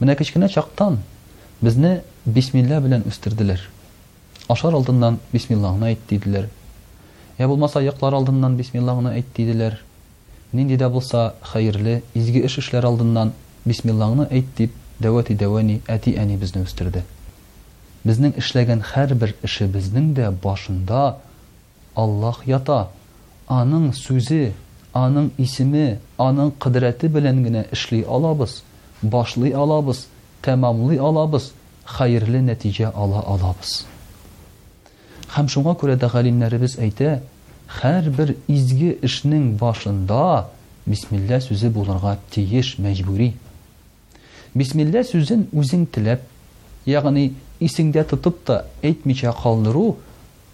Менә кечкенә чактан безне бисмилла белән үстерделәр. Ашар алдыннан бисмиллаңны әйт, диделәр. Йә булмаса, йоклар алдыннан бисмиллаңны әйт, диделәр. Нинди дә булса хәерле, изге эш эшләр алдыннан бисмиллаңны әйт, дип дәвәти-дәвәни әти-әни безне үстерде. Безнең эшләгән һәрбер эшебезнең дә башында. Аллаһ ята, Аның Сүзе, Аның Исеме, Аның Кодрәте белән генә эшли алабыз, башлый алабыз, тәмамлый алабыз, хәерле нәтиҗә ала алабыз. Һәм шуңа күрә дә галимнәребез әйтә, һәрбер изге эшнең башында Бисмилла сүзе булырга тиеш, мәҗбүри. Бисмилла сүзен үзең теләп, ягъни исеңдә тотып та әйтмичә калдыру,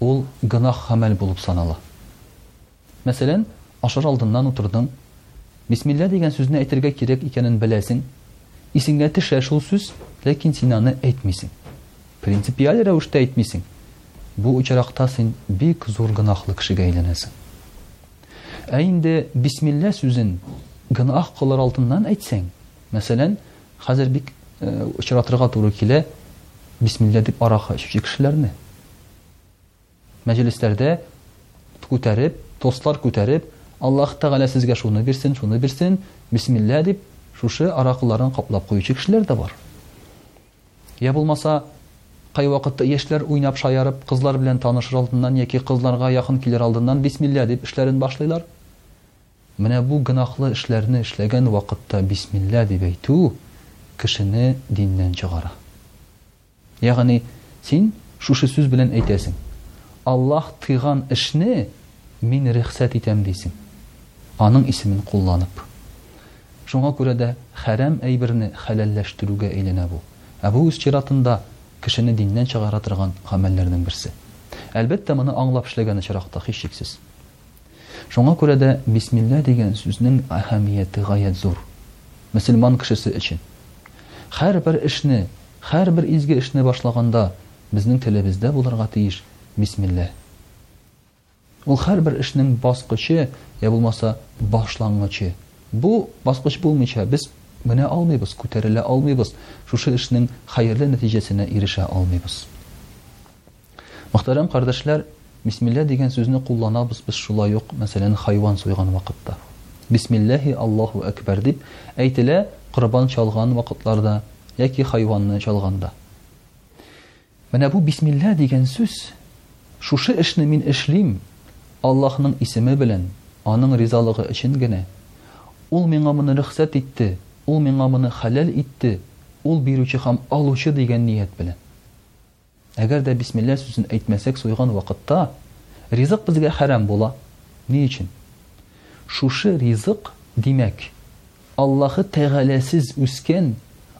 ул гөнаһ гамәл булып санала. Мәсәлән, ашар алдыннан утырдың, Бисмилла дигән сүзне әйтергә кирәк икәнен беләсең, исеңә төшә шул сүз, ләкин син аны әйтмисең. Принципиаль рәвештә әйтмисең. Бу очракта син бик зур гөнаһлы кешегә әйләнәсең. Ә инде бисмилла сүзен гөнаһ кылыр алдыннан әйтсәң, мәсәлән, хәзер бик очратырга туры килә бисмилла дип аракы эчүче кешеләрне. Мәҗлесләрдә күтәреп, тостлар күтәреп, Аллаһ Тәгалә сезгә шуны бирсен, шуны бирсен, бисмилла дип, шушы аракыларын каплап куючы кешеләр дә бар. Йә булмаса, кайвакытта яшьләр уйнап-шаярып, кызлар белән танышыр алдыннан яки кызларга якын килер алдыннан бисмилла дип эшләрен башлыйлар. Менә бу гөнаһлы эшләрне эшләгән вакытта бисмилла дип әйтү кешене диннән чыгара. Ягъни, син шушы сүз белән әйтәсең, Аллаһ тыйган эшне Мин рөхсәт итәм дисең, аның исемен кулланып. Шуңа күрә дә хәрам әйберне хәләлләштерүгә әйләнә бу. Ә бу үз чиратында кешене диннән чыгара торган гамәлләрнең берсе. Әлбәттә, моны аңлап эшләгән очракта, һичшиксез. Шуңа күрә дә бисмилла дигән сүзнең әһәмияте гаять зур, мөселман кешесе өчен. Һәрбер эшне, һәрбер изге эшне башлаганда, безнең телебездә булырга тиеш бисмилла. Ул һәрбер эшнең баскычы, йә булмаса, башлангычы. Бу баскыч булмыйча, без менә алмыйбыз, күтәрелә алмыйбыз, шушы эшнең хәерле нәтиҗәсенә ирешә алмыйбыз. Мөхтәрәм кардәшләр, бисмилла дигән сүзне кулланабыз без шулай ук, мәсәлән, хайван суйган вакытта. Бисмилләһи Аллаһу әкбәр дип әйтелә корбан чалган вакытларда яки хайванны чалганда. Менә бу бисмилла дигән сүз, шушы эшне мин эшлим Аллаһның исеме белән, Аның ризалыгы өчен генә, Ул миңа моны рөхсәт итте, Ул миңа моны хәләл итте, Ул бирүче һәм алучы дигән ният белән. Әгәр дә бисмилла сүзен әйтмәсәк суйган вакытта, ризык безгә хәрам була. Ни өчен? Шушы ризык, димәк. Аллаһы Тәгаләсез үскән,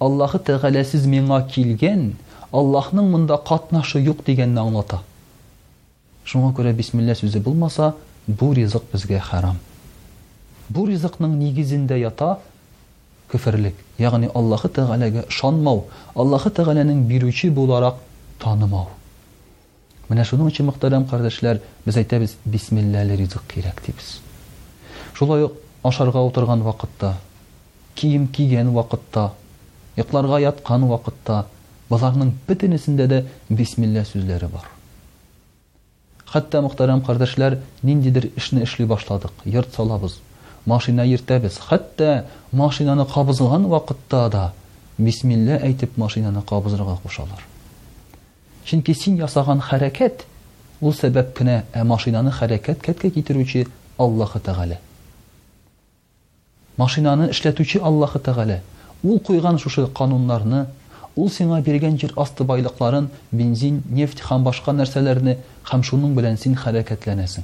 Аллаһы Тәгаләсез миңа килгән, Аллаһның монда катнашы юк дигәнне аңлата. Шуңа күрә бисмилла сүзе булмаса, бу ризык безгә хәрам. Бу ризыкның нигезендә ята көферлек, ягъни Аллаһы Тәгаләгә ышанмау, Аллаһы Тәгаләнең бирүче буларак танымау. Менә шуның өчен, мөхтәрәм кардәшләр, без әйтәбез, бисмилләле ризык кирәк, дибез. Шулай ук ашарга утырган вакытта, кием кигән вакытта, йокларга яткан вакытта, боларның бөтенесендә дә бисмилла сүзләре бар. Хәтта, мөхтәрәм кардәшләр, ниндидер эшне эшли башладык, йорт салабыз, машина йөртәбез, хәтта машинаны кабызган вакытта да бисмилла әйтеп машинаны кабызырга кушалар. Чөнки син ясаган хәрәкәт, ул сәбәп кенә, ә машинаны хәрәкәт кәткә китерүче Аллаһы Тәгалә. Машинаны эшләтүче Аллаһы Тәгалә. Ул куйган шушы кануннарны, Ул сиңа биргән җир асты байлыкларын, бензин, нефть һәм башка нәрсәләрне, һәм шуның белән син хәрәкәтләнәсең.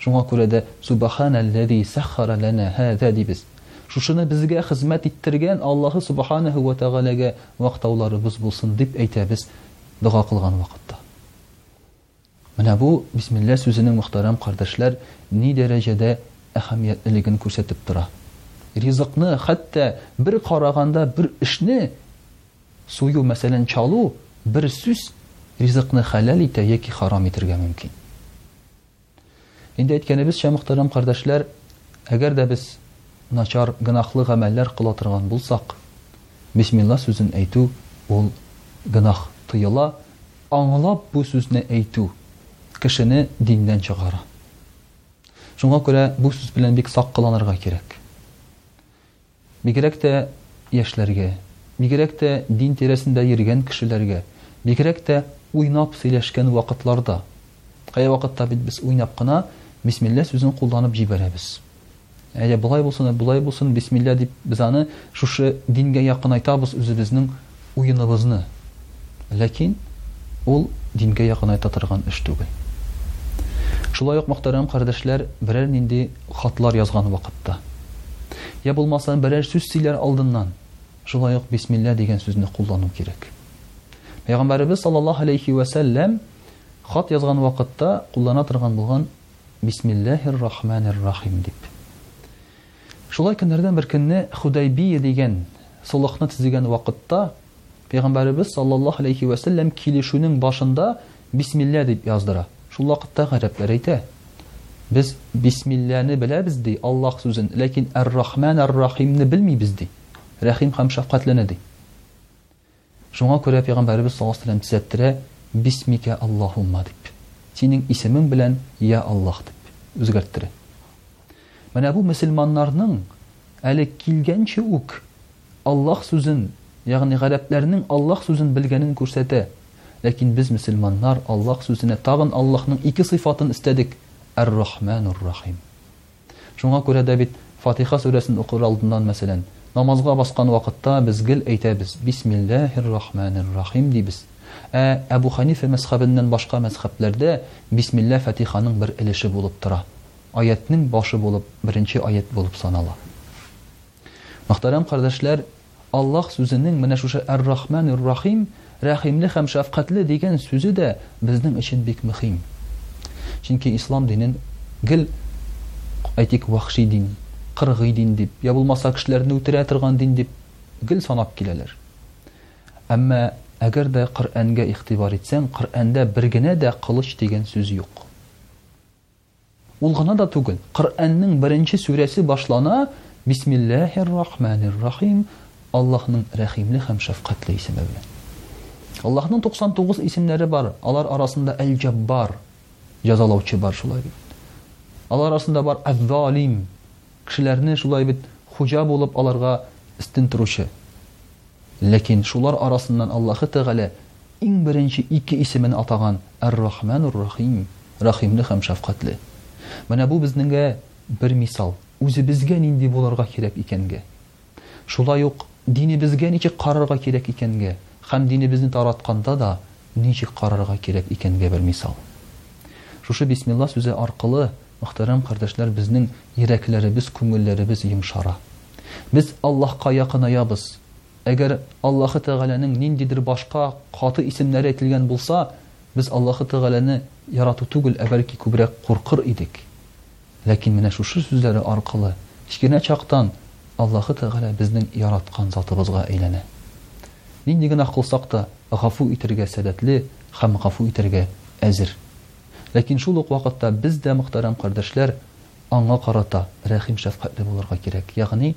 Шуңа күрә дә Сүбаханаллази саххара лана һаза дибез. Шушыны безгә хезмәт иттергән Аллаһы Сүбаханаһу вә Тәгаләгә мактауларыбыз булсын, дип әйтәбез дога кылган вакытта. Менә бу бисмилла сүзенең, мөхтәрәм кардәшләр, ни дәрәҗәдә әһәмиятлелеген күрсәтеп тора. Ризыкны, хәтта бер караганда бер эшне Сую, мәсәлән, чалу, бер сүз ризыкны хәләл итә яки харам итергә мөмкин. Инде әйткәнебезчә, мөхтәрәм кардәшләр, әгәр дә без начар, гөнаһлы гамәлләр кыла торган булсак, бисмилла сүзен әйтү, ул гөнаһ тыела, аңлап бу сүзне әйтү кешене диннән чыгара. Шуңа күрә бу сүз белән бик сак кыланырга кирәк. Бигрәк тә яшьләргә, бигрәк тә дин тирәсендә йөргән кешеләргә, бигрәк тә уйнап сөйләшкән вакытларда. Кайвакытта бит без уйнап кына бисмилла сүзен кулланып җибәрәбез. Әйдә, болай булсын, болай булсын, бисмилла дип, без аны шушы дингә якынайтабыз үзебезнең уеныбызны, ләкин ул дингә якынайта торган эш түгел. Шулай ук мөхтәрәм кардәшләр берәр нинди хатлар язган вакытта, йә булмаса берәр сүз сөйләр алдыннан шулай ук бисмилла дигән сүзне куллану кирәк. Пәйгамбәребез саллаллаһу алейхи вә сәлләм хат язган вакытта куллана торган булган бисмилләһир рахманир рахим дип. Шулай көннәрдән бер көнне Хөдәйбия дигән солыхны төзегән вакытта Пәйгамбәребез саллаллаһу галәйһи вә сәлләм килешүнең башында Бисмилла дип яздыра. Шул вакытта гарәпләр әйтә, Без Бисмилланы беләбез, ди, Аллаһ сүзен, ләкин Әр-Рахмән Әр-Рахимны белмибез, ди, Рәхим һәм шәфкатьлене, ди. Шуңа күрә Пәйгамбәребез саллаллаһу галәйһи ва сәлләм төзәттерә, Бисмикә Аллаһумма дип, Синең исемең белән, йә Аллаһ дип, үзгәрттерә. Менә бу мөселманнарның әле килгәнче үк Аллаһ сүзен, ягъни гарәпләрнең Аллаһ сүзен белгәнен күрсәтә. Ләкин без мөселманнар Аллаһ сүзенә тагын Аллаһның ике сыйфатын өстәдек, Әр-Рахмән ур-Рахим. Шуңа күрә дә бит Фатиха сүрәсен укыр алдыннан, мәсәлән, намазга баскан вакытта без гел әйтәбез, Бисмиллаһир-рахманир-рахим дибез. Ә Әбу Хәнифә мәзхәбеннән башка мәзхәбләрдә бисмилла Фатиханың бер өлеше булып тора, аятьнең башы булып, беренче аять булып санала. Мөхтәрәм кардәшләр, Аллаһ сүзенең менә шушы әр-Рахмән-үр-Рахим, Рәхимле һәм шәфкатьле, дигән сүзе дә безнең өчен бик мөхим. Чөнки ислам динен гел, әйтик, вәхши дин, кыргый дин дип, я булмаса кешеләрне үтерә торган дин дип гел санап киләләр. Әмма әгәр дә Коръәнгә игътибар итсәң, Коръәндә бер генә дә кылыч дигән сүз юк. Ул гына да түгел, Коръәннең беренче сүрәсе башлана Бисмиллаһир-рахманир-рахим, Аллаһның Рәхимле һәм Шәфкатьле исеме белән. Аллаһның 99 исемнәре бар, алар арасында Әл-Җаббар, Җәзалаучы бар, шулай бит. Алар арасында бар Әз-Залим. Кешеләрне шулай бит хуҗа булып аларга өстен торучы. Ләкин шулар арасыннан Аллаһы Тәгалә иң беренче ике исемен атаган, Әр-Рахмән-ур-Рахим, Рәхимле һәм Шәфкатьле. Менә бу безнеңгә бер мисал, үзебезгә нинди булырга кирәк икәнгә. Шулай ук динебезгә ничек карарга кирәк икәнгә һәм динебезне таратканда да ничек карарга кирәк икәнгә бер мисал. Шушы бисмилла сүзе аркылы, мөхтәрәм кардәшләр, безнең йөрәкләребез, күңелләребез йомшара. Без Аллаһка якынаябыз. Әгәр Аллаһы Тәгаләнең ниндидер башка каты исемнәре әйтелгән булса, без Аллаһы Тәгаләне ярату түгел, ә бәлки күбрәк куркыр идек. Ләкин менә шушы сүзләре аркылы кечкенә чактан Аллаһы Тәгалә безнең яраткан Затыбызга әйләнә. Нинди генә кылсак та, гафу итәргә сәләтле һәм гафу итәргә әзер. Ләкин шул ук вакытта без дә, мөхтәрәм кардәшләр, Аңа карата рәхим-шәфкатьле булырга кирәк, ягъни